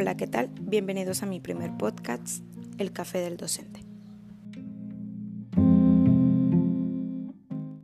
Hola, ¿qué tal? Bienvenidos a mi primer podcast, El Café del Docente.